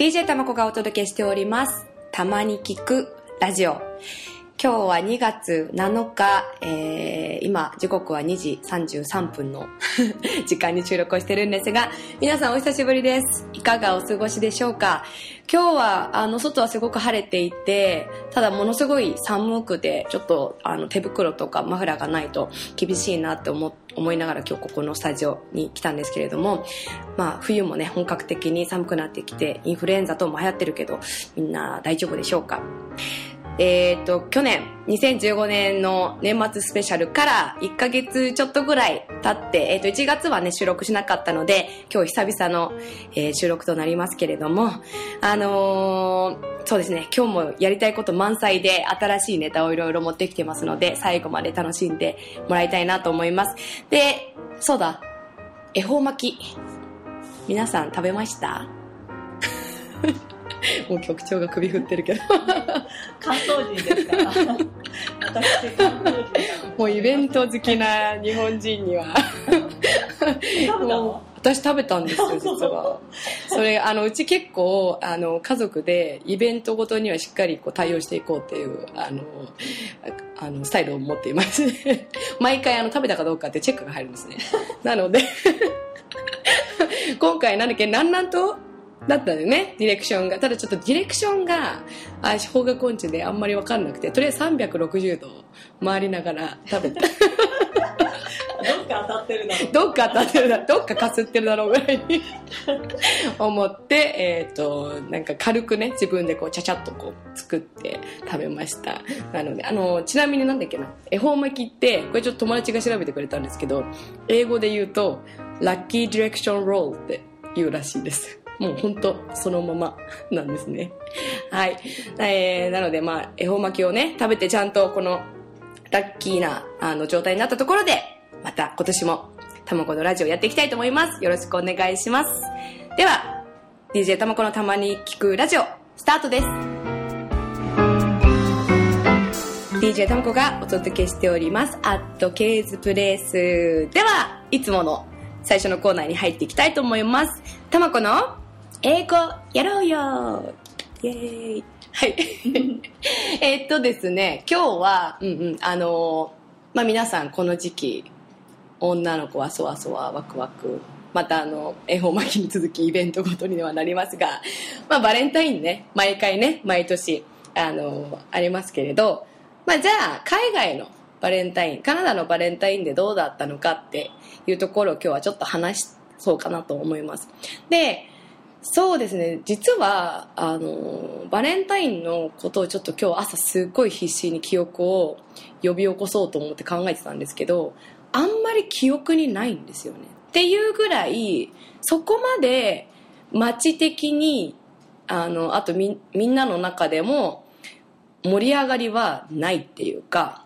DJ たまこがお届けしております。たまに聞くラジオ。今日は2月7日、えー、今時刻は2時33分の 時間に収録をしてるんですが、皆さんお久しぶりです。いかがお過ごしでしょうか？今日は、あの、外はすごく晴れていて、ただものすごい寒くて、ちょっと、あの、手袋とかマフラーがないと厳しいなって思、思いながら今日ここのスタジオに来たんですけれども、まあ、冬もね、本格的に寒くなってきて、インフルエンザ等も流行ってるけど、みんな大丈夫でしょうか？えっ、と、去年、2015年の年末スペシャルから1ヶ月ちょっとぐらい経って、えっ、と、1月はね、収録しなかったので、今日久々の、えー収録となりますけれども、あのそうですね、今日もやりたいこと満載で、新しいネタをいろいろ持ってきてますので、最後まで楽しんでもらいたいなと思います。で、そうだ、恵方巻き。皆さん食べました？もう局長が首振ってるけど。関東人ですから。私、関東人だもうイベント好きな日本人には。私食べたんですよ、実は。それ、あの、うち結構、あの、家族でイベントごとにはしっかりこう対応していこうっていう、あの、ああの、スタイルを持っていますね。毎回、あの、食べたかどうかってチェックが入るんですね。なので、今回なんだっけ、南南東だったんね、ディレクションが。ただちょっとディレクションが、あ、方角音痴であんまりわかんなくて、とりあえず360度回りながら食べた。どっか当たってるだろう。どっか当たってるだ、どっかかすってるだろうぐらいに思って、えっ、と、なんか軽くね、自分でこう、ちゃちゃっとこう、作って食べました。なので、あの、ちなみになんだっけな、恵方巻きって、これちょっと友達が調べてくれたんですけど、英語で言うと、ラッキーディレクションロールって言うらしいです。もう本当そのままなんですね。はい。えー、なのでまあ、恵方巻きをね、食べてちゃんとこの、ラッキーな、あの、状態になったところで、また今年も、たまこのラジオやっていきたいと思います。よろしくお願いします。では、DJ たまこのたまに聞くラジオ、スタートです。DJ たまこがお届けしております。アットケーズプレイス。では、いつもの最初のコーナーに入っていきたいと思います。たまこの英語やろうよイェーイはい。えっとですね、今日は、うんうん、あのーまあ、皆さんこの時期、女の子はそわそわワクワク、またあの、恵方巻きに続きイベントごとにはなりますが、まあ、バレンタインね、毎回ね、毎年、あのーありますけれど、まあ、じゃあ、海外のバレンタイン、カナダのバレンタインでどうだったのかっていうところを今日はちょっと話そうかなと思います。で、そうですね。実はあのバレンタインのことをちょっと今日朝すっごい必死に記憶を呼び起こそうと思って考えてたんですけどあんまり記憶にないんですよね。っていうぐらいそこまで街的にあのあとみみんなの中でも盛り上がりはないっていうか。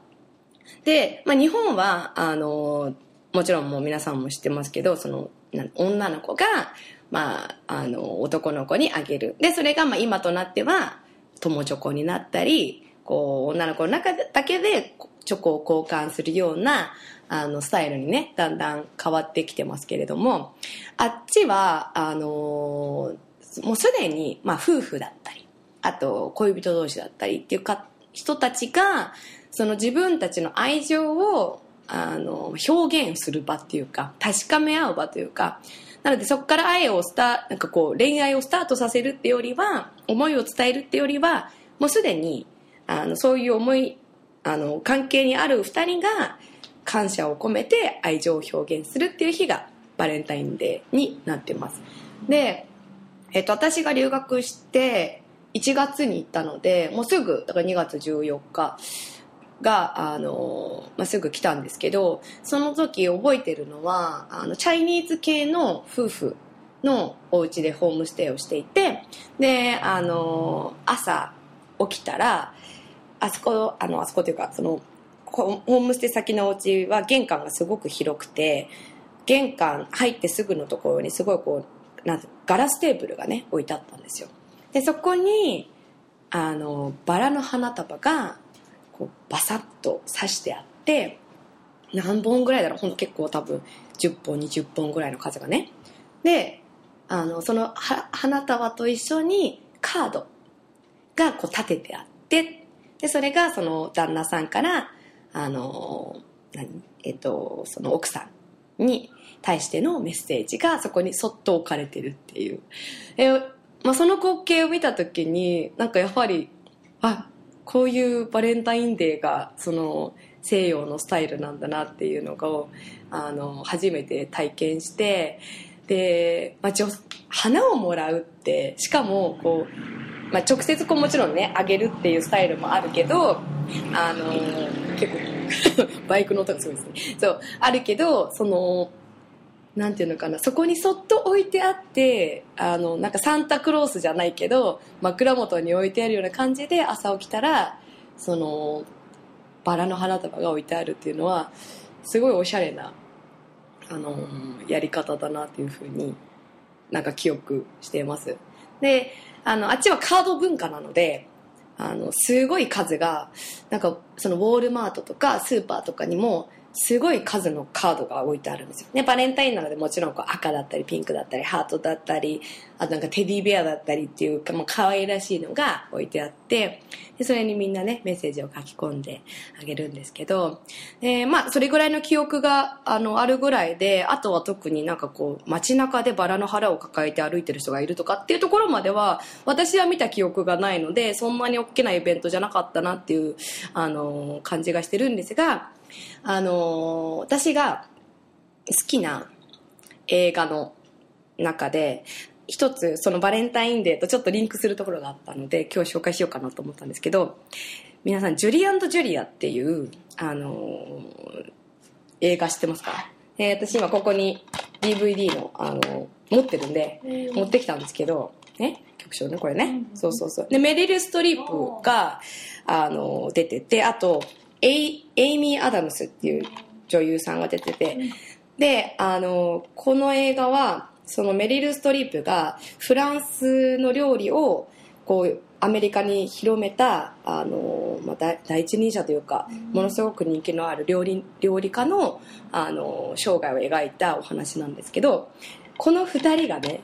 で、まあ、日本はあのもちろんもう皆さんも知ってますけどその女の子が、まあ、あの男の子にあげる。でそれがまあ今となっては友チョコになったりこう女の子の中だけでチョコを交換するようなあのスタイルにねだんだん変わってきてますけれどもあっちはあのもうすでに、まあ、夫婦だったりあと恋人同士だったりっていうか人たちがその自分たちの愛情をあの表現する場っていうか確かめ合う場というかなのでそこから愛をスタなんかこう恋愛をスタートさせるってよりは思いを伝えるってよりはもうすでにあのそういう思いあの関係にある2人が感謝を込めて愛情を表現するっていう日がバレンタインデーになってます。で、えっと、私が留学して1月に行ったのでもうすぐだから2月14日。が、あの、まあ、すぐ来たんですけど、その時覚えてるのは、あの、チャイニーズ系の夫婦のお家でホームステイをしていて、で、あの、朝起きたら、あそこ、あの、あそこというか、その、ホームステイ先のお家は玄関がすごく広くて、玄関入ってすぐのところにすごいこう、なんガラステーブルがね、置いてあったんですよ。で、そこに、あの、バラの花束が、こうバサッと刺してあって何本ぐらいだろう？ほんと結構多分10本20本ぐらいの数がね。であのその花束と一緒にカードがこう立ててあってでそれがその旦那さんからあの何？えっとその奥さんに対してのメッセージがそこにそっと置かれてるっていう。え、まあ、その光景を見た時になんかやはりあこういうバレンタインデーがその西洋のスタイルなんだなっていうのをあの初めて体験してで、まあ、花をもらうってしかもこう、まあ、直接こうもちろんねあげるっていうスタイルもあるけどあの結構 バイクの音がすごいですね。そうあるけどそのなんていうのかなそこにそっと置いてあってあのなんかサンタクロースじゃないけど枕元に置いてあるような感じで朝起きたらそのバラの花束が置いてあるっていうのはすごいおしゃれなあのやり方だなっていうふうになんか記憶しています。であのあっちはカード文化なのであのすごい数がなんかそのウォールマートとかスーパーとかにもすごい数のカードが置いてあるんですよ。ね、バレンタインなのでもちろんこう赤だったりピンクだったりハートだったり、あとなんかテディベアだったりっていうか、まあ可愛らしいのが置いてあって、でそれにみんなね、メッセージを書き込んであげるんですけど、でまあそれぐらいの記憶があのあるぐらいで、あとは特になんかこう街中でバラの腹を抱えて歩いてる人がいるとかっていうところまでは、私は見た記憶がないので、そんなに大きなイベントじゃなかったなっていう、あの、感じがしてるんですが、あのー私が好きな映画の中で一つそのバレンタインデーとちょっとリンクするところがあったので今日紹介しようかなと思ったんですけど皆さん「ジュリージュリア」っていう、あのー映画知ってますか、えー私今ここに DVD の、あのー持ってるんで持ってきたんですけどね曲調ねこれね、そうそうそう。でメリル・ストリップが、あのー出ててあとエイエイミー・アダムスっていう女優さんが出てて、であのこの映画はそのメリル・ストリップがフランスの料理をこうアメリカに広めたあの、まあ、第第一人者というか、ものすごく人気のある料理料理家のあの生涯を描いたお話なんですけどこの2人がね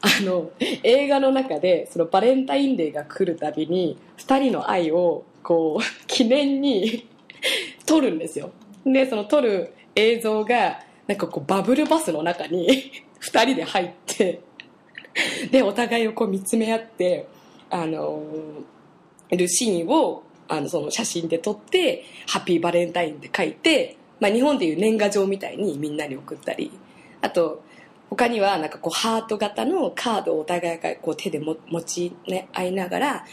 あの映画の中でそのバレンタインデーが来るたびに2人の愛をこう記念に 撮るんですよ。でその撮る映像がなんかこうバブルバスの中に 2人で入ってでお互いをこう見つめ合ってあのるシーンをあのその写真で撮って「ハッピーバレンタイン」で書いて、まあ、日本でいう年賀状みたいにみんなに送ったりあと他にはなんかこうハート型のカードをお互いがこう手で持ち、ね、合いながら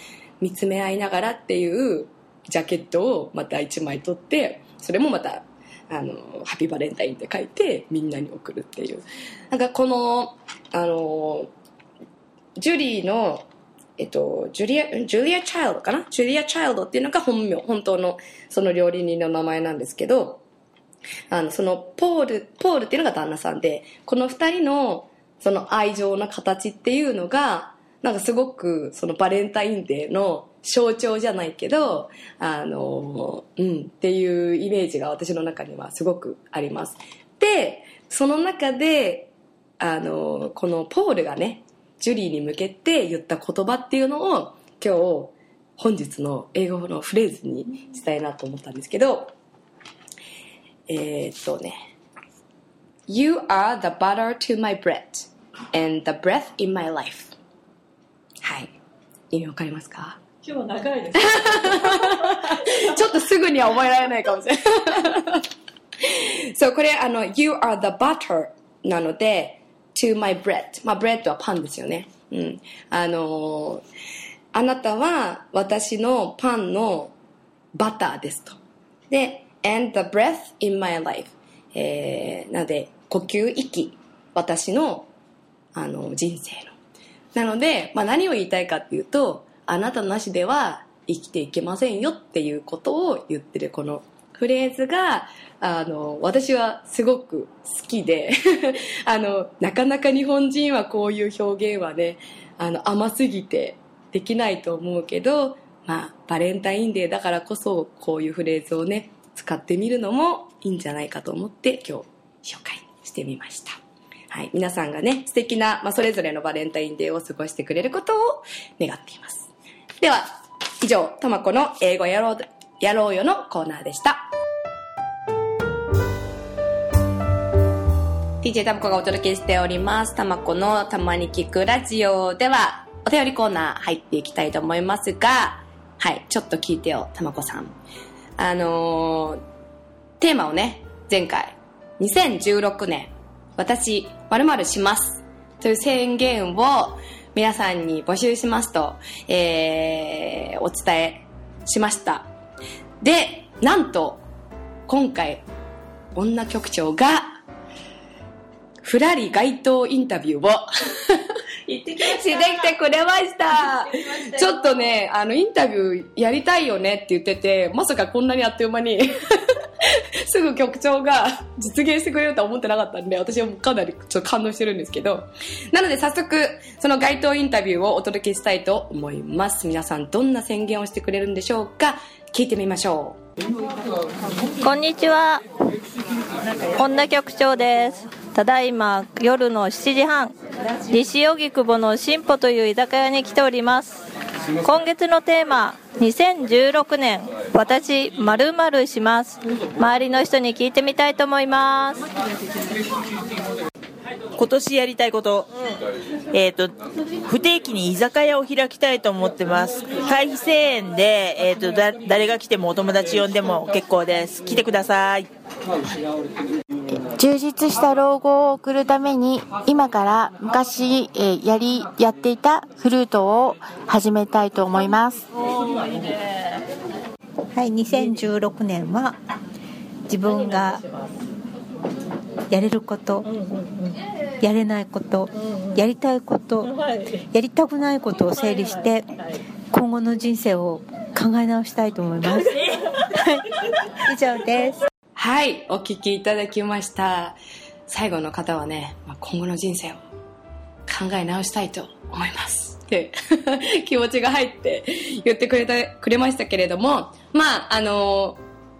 見つめ合いながらっていうジャケットをまた1枚取ってそれもまたあの「ハッピーバレンタイン」って書いてみんなに送るっていう。なんかこのあのジュリーのえっと、ジュリア、ジュリア・チャイルドかな？ジュリア・チャイルドっていうのが本名、本当のその料理人の名前なんですけど、あの、そのポール、ポールっていうのが旦那さんで、この二人のその愛情の形っていうのが、なんかすごくそのバレンタインデーの象徴じゃないけど、あの、うん、っていうイメージが私の中にはすごくあります。で、その中で、あの、このポールがね、ジュリーに向けて言った言葉っていうのを今日本日の英語のフレーズにしたいなと思ったんですけど、えーっとね。You are the butter to my bread and the breath in my life. はい。意味わかりますか？今日は長いです。ちょっとすぐには覚えられないかもしれない。そう、これ、あの、You are the butter なので、to my bread。まあ、bread はパンですよね。うん。あの、あなたは私のパンのバターですと。で、and the breath in my life。えー、なので、呼吸、息。私の、あの、人生の。なので、まあ、何を言いたいかっていうと、あなたなしでは生きていけませんよっていうことを言ってるこのフレーズが、あの、私はすごく好きで、あの、なかなか日本人はこういう表現はね、あの、甘すぎてできないと思うけど、まあ、バレンタインデーだからこそ、こういうフレーズをね、使ってみるのもいいんじゃないかと思って今日紹介してみました。はい、皆さんがね、素敵な、まあ、それぞれのバレンタインデーを過ごしてくれることを願っています。では、以上、とまこの英語やろう、やろうよのコーナーでした。DJ たまこがお届けしております。たまこのたまに聞くラジオでは、お便りコーナー入っていきたいと思いますが、はい、ちょっと聞いてよ、たまこさん。あのー、テーマをね、前回、2016年、私、〇〇します。という宣言を皆さんに募集しますと、えー、お伝えしました。で、なんと、今回、女局長が、ふらり街頭インタビューを行ってきまししてきてくれました。ちょっとね、あの、インタビューやりたいよねって言ってて、まさかこんなにあっという間に、すぐ局長が 実現してくれるとは思ってなかったんで、私はもうかなりちょっと感動してるんですけど、なので早速、その街頭インタビューをお届けしたいと思います。皆さんどんな宣言をしてくれるんでしょうか？聞いてみましょうこんにちは。女局長です。ただいま夜の7時半、西荻窪の進歩という居酒屋に来ております。今月のテーマ、2016年、私、まるします。周りの人に聞いてみたいと思います。今年やりたいこと、えっ、と不定期に居酒屋を開きたいと思ってます。会費1000円で、えー、とだ誰が来てもお友達呼んでも結構です。来てください。充実した老後を送るために今から昔、えーやりやっていたフルートを始めたいと思います。はい、2016年は自分がやれること、やれないこと、やりたいこと、やりたくないことを整理して今後の人生を考え直したいと思います。はい、以上です。う。はい、お聞きいただきました。最後の方はね、まあ今後の人生を考え直したいと思います。って 気持ちが入って言ってくれた、くれましたけれども、まあ、あの、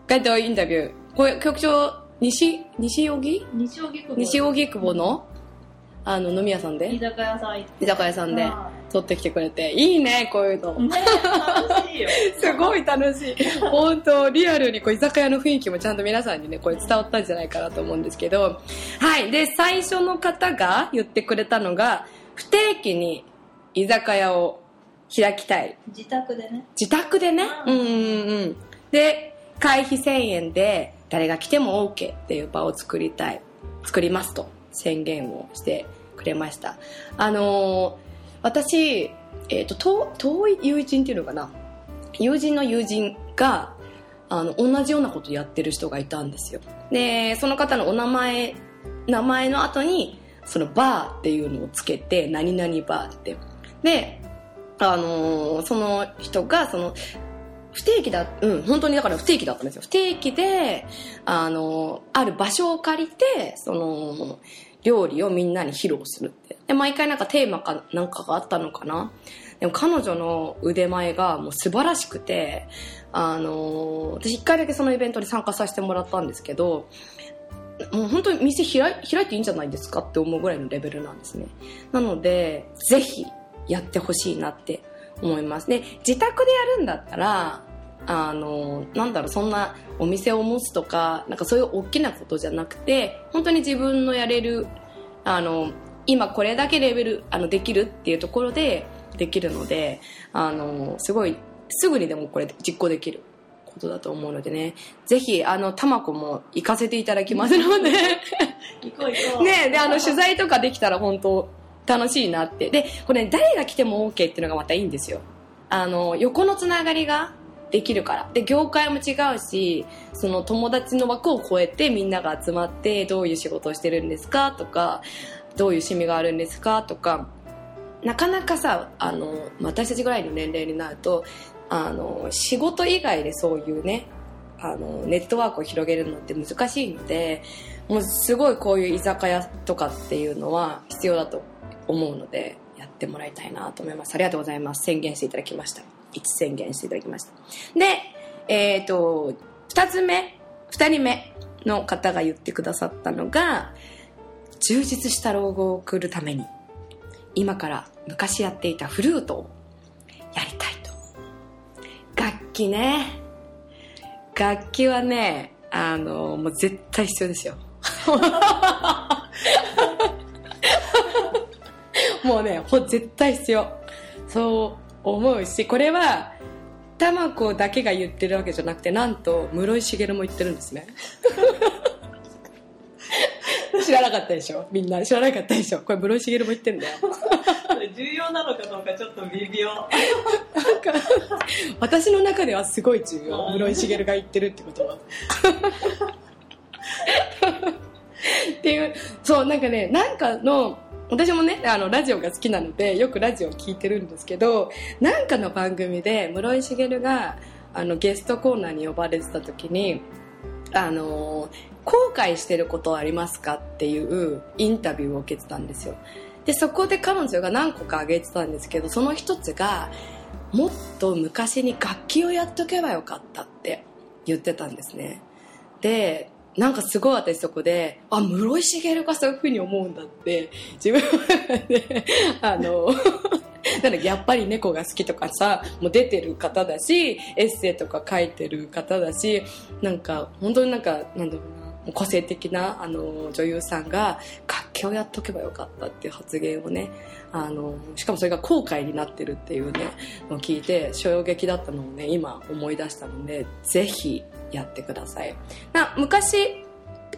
街頭インタビュー、これ局長、西、西荻？西荻窪のあの飲み屋さんで？居酒屋さん居酒屋さんでは撮ってきてくれて。いいねこういうの、ね楽しいよ。すごい楽しい。本当リアルにこう居酒屋の雰囲気もちゃんと皆さんにねこれ伝わったんじゃないかなと思うんですけど。はい。で最初の方が言ってくれたのが不定期に居酒屋を開きたい。自宅でね。自宅でね？うん。うんうんで会費1000円で誰が来ても OK っていう場を作りたい。作りますと宣言をしてくれました。あのー私、えー、と遠遠い友人っていうのかな？友人の友人があの同じようなことやってる人がいたんですよ。でその方のお名前名前の後にそのバーっていうのをつけて何々バーって。であのーその人がその不定期だ、うん、本当にだから不定期だったんですよ。不定期で、あの、ある場所を借りて、その、料理をみんなに披露するって。で、毎回なんかテーマかなんかがあったのかな。でも彼女の腕前がもう素晴らしくて、あの、私一回だけそのイベントに参加させてもらったんですけど、もう本当に店開い開いていいんじゃないですかって思うぐらいのレベルなんですね。なので、ぜひやってほしいなって思います。で、自宅でやるんだったら、あの、なんだろう、そんなお店を持つとか、なんかそういう大きなことじゃなくて、本当に自分のやれる、あの、今これだけレベル、あの、できるっていうところでできるので、あの、すごい、すぐにでもこれ実行できることだと思うのでね、ぜひ、あの、たまこも行かせていただきますので、行こう行こう。ねで、あの、取材とかできたら本当楽しいなって。で、これ、ね誰が来ても OK っていうのがまたいいんですよ。あの、横のつながりができるから。で、業界も違うし、その友達の枠を超えてみんなが集まって、どういう仕事をしてるんですか？とか、どういう趣味があるんですか？とか、なかなかさ、あの、私たちぐらいの年齢になると、あの、仕事以外でそういうね、あの、ネットワークを広げるのって難しいので、もうすごいこういう居酒屋とかっていうのは必要だと思うので、やってもらいたいなと思います。ありがとうございます。宣言していただきました。一宣言していただきました。で、えっ、と、二つ目、二人目の方が言ってくださったのが、充実した老後を送るために今から昔やっていたフルートをやりたいと楽器ね楽器はねあのもう絶対必要ですよ もうねほ絶対必要。そう思うしこれはたまこだけが言ってるわけじゃなくてなんと室井茂も言ってるんですね。知らなかったでしょみんな。知らなかったでしょ。これ室井茂も言ってんだよ。重要なのかどうかちょっと微妙。なんか私の中ではすごい重要。室井茂が言ってるってことは。っていうそうなんかねなんかの私もねあのラジオが好きなのでよくラジオを聞いてるんですけどなんかの番組で室井茂があのゲストコーナーに呼ばれてた時にあの後悔してることはありますかっていうインタビューを受けてたんですよ。でそこで彼女が何個か挙げてたんですけどその一つがもっと昔に楽器をやっとけばよかったって言ってたんですね。でなんかすごい私そこであ室井茂がそういうふうに思うんだって自分の中であの なんだやっぱり猫が好きとかさもう出てる方だしエッセイとか書いてる方だしなんか本当になんかなんだろうな個性的なあの女優さんが楽器をやっとけばよかったっていう発言をねあのしかもそれが後悔になってるっていうねのを聞いて衝撃だったのをね今思い出したのでぜひやってくださいな昔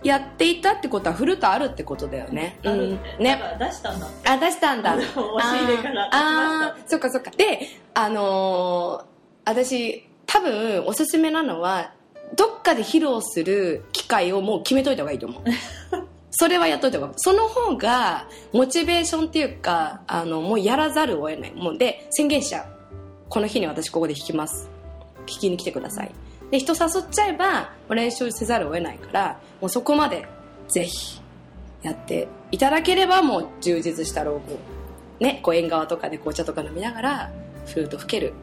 やっていたってことはフルートあるってことだよね。うん。ね。出したんだあ、出したんだ。あーあー、そっかそっか。で、あのー私、多分おすすめなのは、どっかで披露する機会をもう決めといた方がいいと思う。それはやっといた方が。その方が、モチベーションっていうか、あの、もうやらざるを得ない。もうで、宣言しちゃう。この日に私ここで弾きます。聞きに来てください。で、人誘っちゃえば、もう練習せざるを得ないから、もうそこまで、ぜひ、やっていただければもう充実した老後。ねこう縁側とかで紅茶とか飲みながらフルート吹ける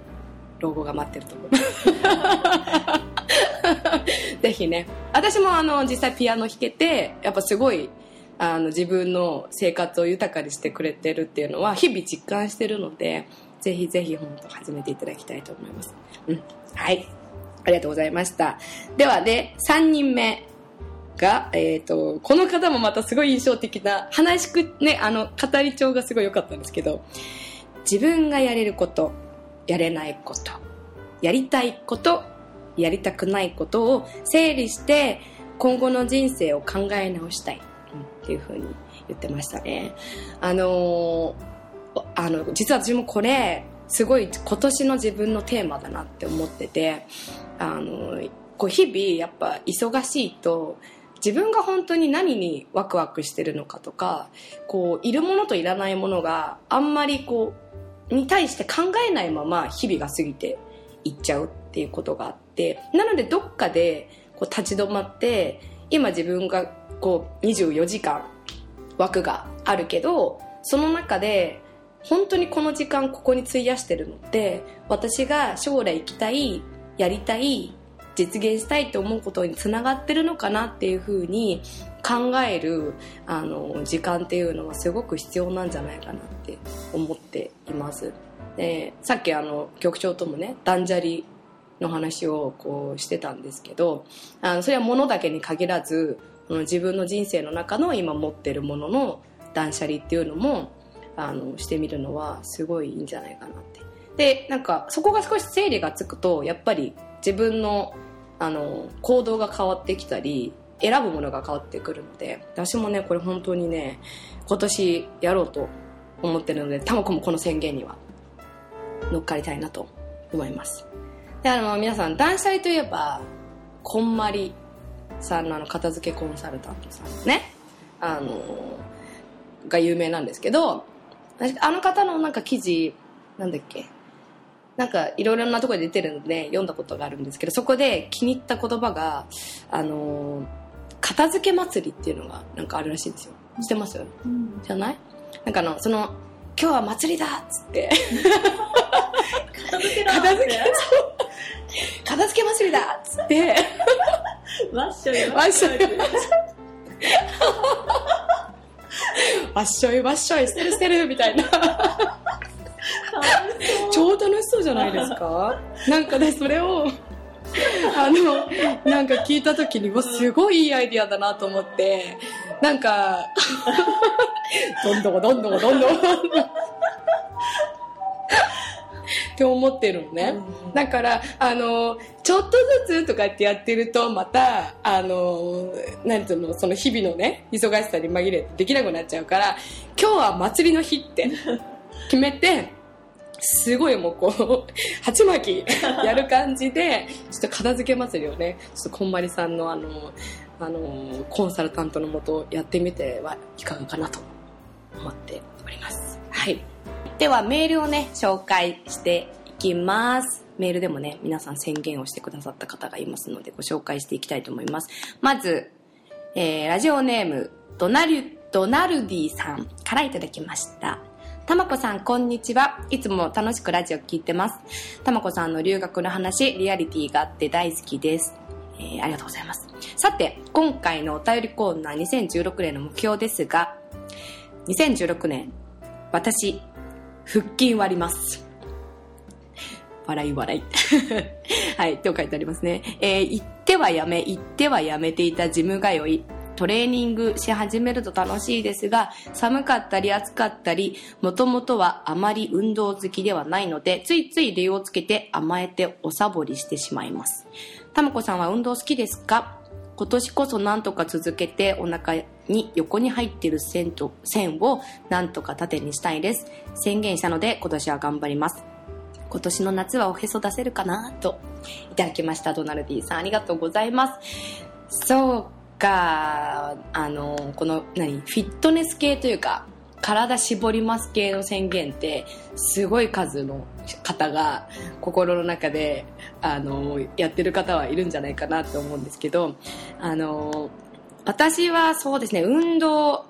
老後が待ってると思いますぜひね。私もあの実際ピアノ弾けてやっぱすごいあの自分の生活を豊かにしてくれてるっていうのは日々実感してるのでぜひぜひ本当始めていただきたいと思います、うん、はいありがとうございましたではね3人目が、えっ、と、この方もまたすごい印象的な、話しく、ね、あの、語り帳がすごい良かったんですけど、自分がやれること、やれないこと、やりたいこと、やりたくないことを整理して、今後の人生を考え直したい、っていうふうに言ってましたね。あのーあの、実は私もこれ、すごい今年の自分のテーマだなって思ってて、あのこう日々やっぱ忙しいと自分が本当に何にワクワクしてるのかとかこういるものといらないものがあんまりこうに対して考えないまま日々が過ぎていっちゃうっていうことがあってなのでどっかでこう立ち止まって今自分がこう24時間枠があるけどその中で本当にこの時間ここに費やしてるのって私が将来行きたいやりたい実現したいと思うことにつながってるのかなっていうふうに考えるあの時間っていうのはすごく必要なんじゃないかなって思っています。でさっきあの局長ともね断捨離の話をこうしてたんですけどあのそれは物だけに限らずその自分の人生の中の今持ってるものの断捨離っていうのもあのしてみるのはすごいいいんじゃないかなってでなんかそこが少し整理がつくとやっぱり自分のあの行動が変わってきたり選ぶものが変わってくるので私もねこれ本当にね今年やろうと思ってるのでたまこもこの宣言には乗っかりたいなと思います。であの皆さん断捨離といえばこんまりさんのあの片付けコンサルタントさんね。あのが有名なんですけどあの方のなんか記事なんだっけ？なんかいろいろなところで出てるので読んだことがあるんですけどそこで気に入った言葉があの片付け祭りっていうのがなんかあるらしいんですよ。知ってます？じゃない？なんかあのその今日は祭りだっつって。片付けだ片付け片付け祭りだっつって。わっしょいわっしょいわっしょいわっしょいしてるしてるみたいな超楽しそうじゃないですか？なんかねそれをあのなんか聞いた時にわすごいいいアイディアだなと思ってなんかどんどんどんどんどんどんって思ってるのね、だからあのちょっとずつとかってやってるとまたあのなんていうのその日々のね忙しさに紛れてできなくなっちゃうから今日は祭りの日って決めてすごいもうこう 鉢巻きやる感じでちょっと片付け祭りをね。ちょっとこんまりさんのあのあのコンサルタントのもとやってみてはいかがかなと思っております。はい。ではメールをね紹介していきます。メールでもね皆さん宣言をしてくださった方がいますのでご紹介していきたいと思います。まず、えー、ラジオネームドナルドナルディさんからいただきました。たまこさん、こんにちは。いつも楽しくラジオ聞いてます。たまこさんの留学の話、リアリティがあって大好きです。えーありがとうございます。さて、今回のお便りコーナー2016年の目標ですが、2016年、私、腹筋割ります。笑い笑い。はい、と書いてありますね。えー行ってはやめ、行ってはやめていたジム通い。トレーニングし始めると楽しいですが、寒かったり暑かったり、もともとはあまり運動好きではないので、ついつい理由をつけて甘えておサボりしてしまいます。たまこさんは運動好きですか？今年こそなんとか続けてお腹に横に入っている線と線をなんとか縦にしたいです。宣言したので今年は頑張ります。今年の夏はおへそ出せるかな？といただきましたドナルディさんありがとうございますそうかあのこの何フィットネス系というか体絞ります系の宣言ってすごい数の方が心の中であのやってる方はいるんじゃないかなと思うんですけどあの私はそうですね運動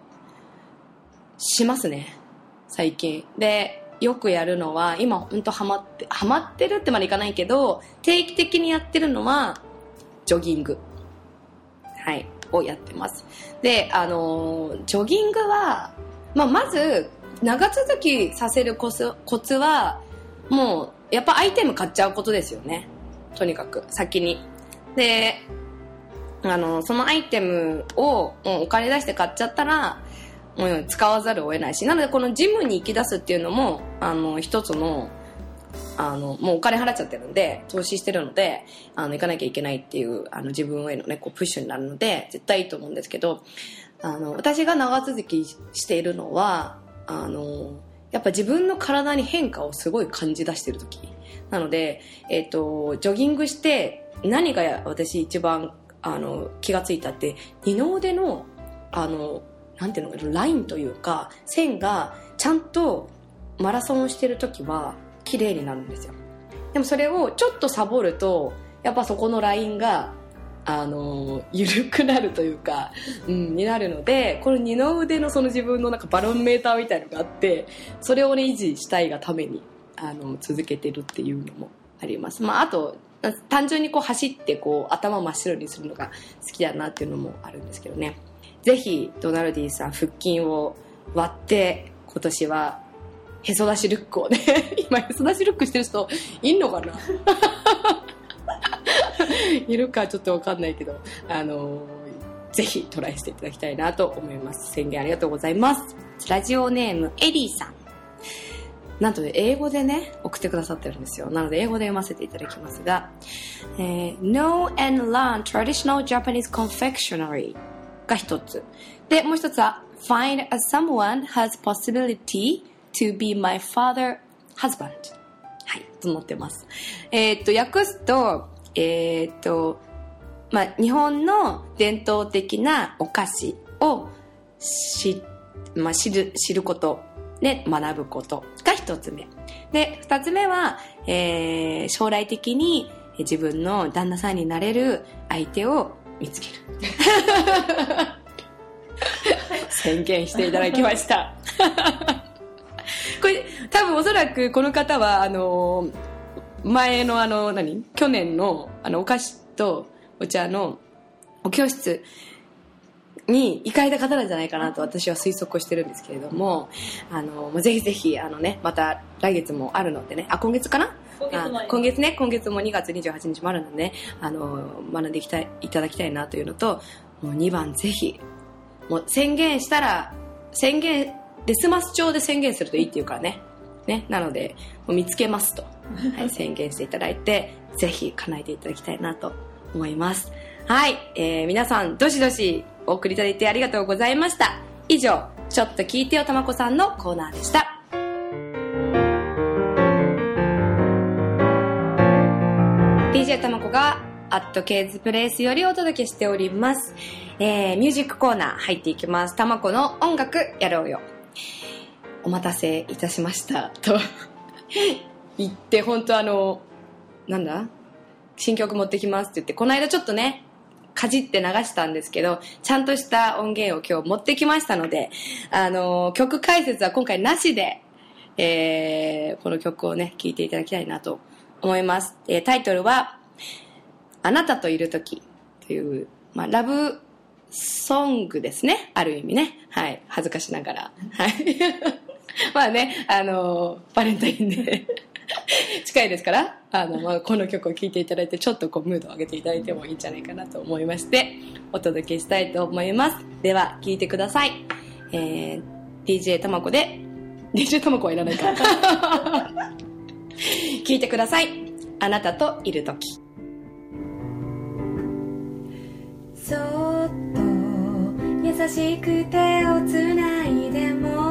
しますね最近。でよくやるのは今本当ハマってハマってるってまでいかないけど定期的にやってるのはジョギング。はい。をやってます。であのジョギングは、まあ、まず長続きさせるコツコツはもうやっぱアイテム買っちゃうことですよね。とにかく先に。であのそのアイテムをもうお金出して買っちゃったらもう使わざるを得ないし。なのでこのジムに行き出すっていうのもあの一つのあのもうお金払っちゃってるんで投資してるのであの行かなきゃいけないっていうあの自分への、ね、こうプッシュになるので絶対いいと思うんですけどあの私が長続きしているのはあのやっぱ自分の体に変化をすごい感じ出してる時。なので、えっとジョギングして何が私一番あの気がついたって二の腕のあのなんていうのラインというか線がちゃんとマラソンをしてる時は綺麗になるんですよ。でもそれをちょっとサボるとやっぱそこのラインがあの緩くなるというか、うん、になるのでこの二の腕のその自分のなんかバロンメーターみたいのがあってそれをね維持したいがためにあの続けてるっていうのもあります、まあ、あと単純にこう走ってこう頭真っ白にするのが好きだなっていうのもあるんですけどね。ぜひドナルディさん腹筋を割って今年はへそ出しルックをね 今へそ出しルックしてる人いんのかな？いるかちょっとわかんないけどあのぜひトライしていただきたいなと思います宣言ありがとうございますラジオネームエリーさんなんとね、英語でね、送ってくださってるんですよ。なので、英語で読ませていただきますが、えー Know and learn traditional Japanese confectionery が一つ。で、もう一つは、Find a someone has possibility to be my father husband. はい、となってます。えーっと、訳すと、えーっと、まあ、日本の伝統的なお菓子を知,、まあ、知る知ることで学ぶことが一つ目で二つ目は、えー将来的に自分の旦那さんになれる相手を見つける 宣言していただきましたこれ多分おそらくこの方はあの前のあの何？去年のあのお菓子とお茶のお教室に行かれた方なんじゃないかなと私は推測をしてるんですけれども、あの、ぜひぜひ、あのね、また来月もあるのでね、あ、今月かな？今月ね、今月も2月28日もあるのでね、あの、学んでいきたい、いただきたいなというのと、もう2番ぜひ、もう宣言したら、宣言、デスマス帳で宣言するといいっていうからね。ね、なので、もう見つけますと、はい、宣言していただいて、ぜひ叶えていただきたいなと思います。はい、えー、皆さん、どしどしお送りいただいてありがとうございました。以上、ちょっと聞いてよたまこさんのコーナーでした。DJ たまこが、アットケーズプレイスよりお届けしております。えー、ミュージックコーナー入っていきます。たまこの音楽やろうよ。お待たせいたしました。と 言って、本当あの、なんだ？新曲持ってきますって言って、この間ちょっとね、かじって流したんですけど、ちゃんとした音源を今日持ってきましたので、あの、曲解説は今回なしで、えー、この曲をね、聴いていただきたいなと思います。えータイトルは、あなたといるときという、まあ、ラブソングですね。ある意味ね。はい。恥ずかしながら。はい。まあね、あのバレンタインで 近いですから、あの、まあ、この曲を聴いていただいて、ちょっとこう、ムードを上げていただいてもいいんじゃないかなと思いまして、お届けしたいと思います。では、聴いてください。えー、DJ たまこで、DJ たまこはいらないか。聴いてください。あなたといるとき。そっと優しく手をつないでも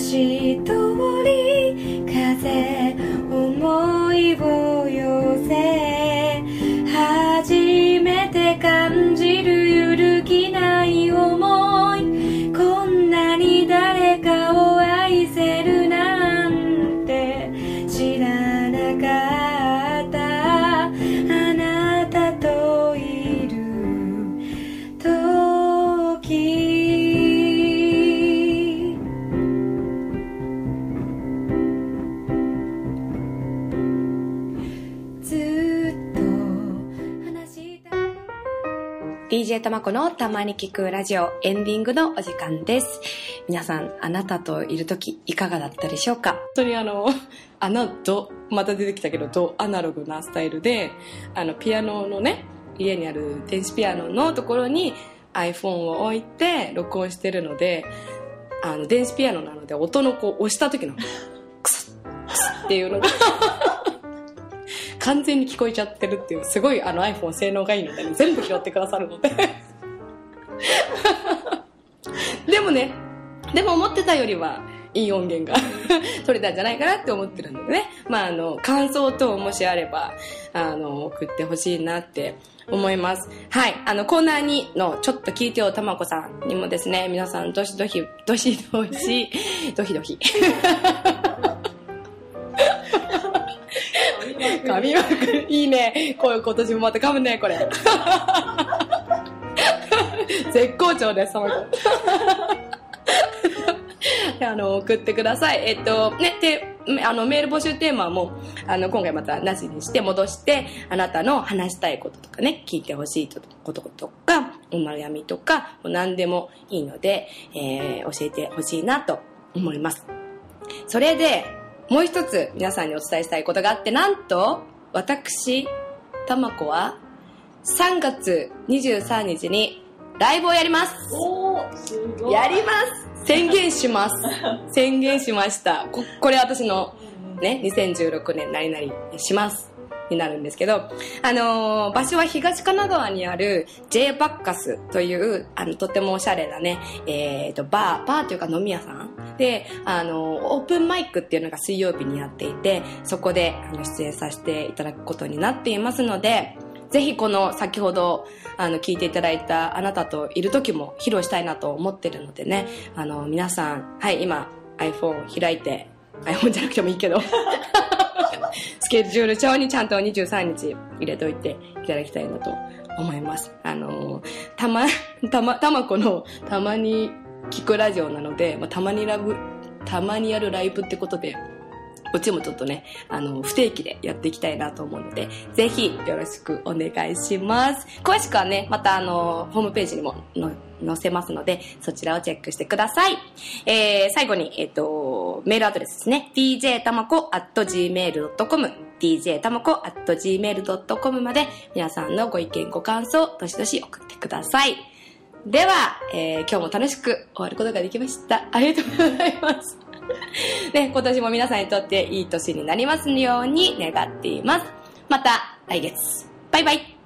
した DJ たまこのたまに聞くラジオエンディングのお時間です。皆さん、あなたといるときいかがだったでしょうか？本当にあの、あの、ド、また出てきたけど、ドアナログなスタイルで、あの、ピアノのね、家にある電子ピアノのところに iPhone を置いて録音してるので、あの、電子ピアノなので音のこう押した時の、クスッ、クスッっていうのが、完全に聞こえちゃってるっていう、すごいあの iPhone 性能がいいので、ね、全部拾ってくださるので。でもね、でも思ってたよりはいい音源が 取れたんじゃないかなって思ってるのでね。まああの、感想等もしあれば、あの、送ってほしいなって思います。はい。あの、コーナー2のちょっと聞いてよたまこさんにもですね、皆さんどしどし、どしどし、どひどひ。噛みまくる。いいね。こう今年もまた噛むね、これ。絶好調です、その子。で あの、送ってください。えっと、ね、で、あの、メール募集テーマも、あの、今回またなしにして戻して、あなたの話したいこととかね、聞いてほしいこととか、お悩みとか、もう何でもいいので、えー教えてほしいなと思います。それで、もう一つ皆さんにお伝えしたいことがあって、なんと、私、たまこは、3月23日にライブをやります。す。やります宣言します。宣言しました。ここれ私のね、2016年何々します。になるんですけど、あのー場所は東神奈川にある J バッカスという、あの、とてもおしゃれなね、えっ、と、バー、バーというか飲み屋さんで、あのオープンマイクっていうのが水曜日にやっていて、そこであの出演させていただくことになっていますので、ぜひこの先ほどあの聞いていただいたあなたといる時も披露したいなと思ってるのでね、あの皆さん、はい、今 iPhone 開いて、iPhone じゃなくてもいいけど、スケジュール帳にちゃんと23日入れといていただきたいなと思います。あの、たま、たま、たまこのたまに聞くラジオなので、まあ、たまにラブ、たまにやるライブってことで、こっちもちょっとね、あの、不定期でやっていきたいなと思うので、ぜひよろしくお願いします。詳しくはね、またあの、ホームページにも載せますので、そちらをチェックしてください。えー、最後に、えっ、と、メールアドレスですね。dj たまこ at gmail.com dj たまこ at gmail.com まで皆さんのご意見ご感想、どしどし送ってください。では、えー今日も楽しく終わることができました。ありがとうございます。ね、今年も皆さんにとっていい年になりますように願っています。また来月。バイバイ。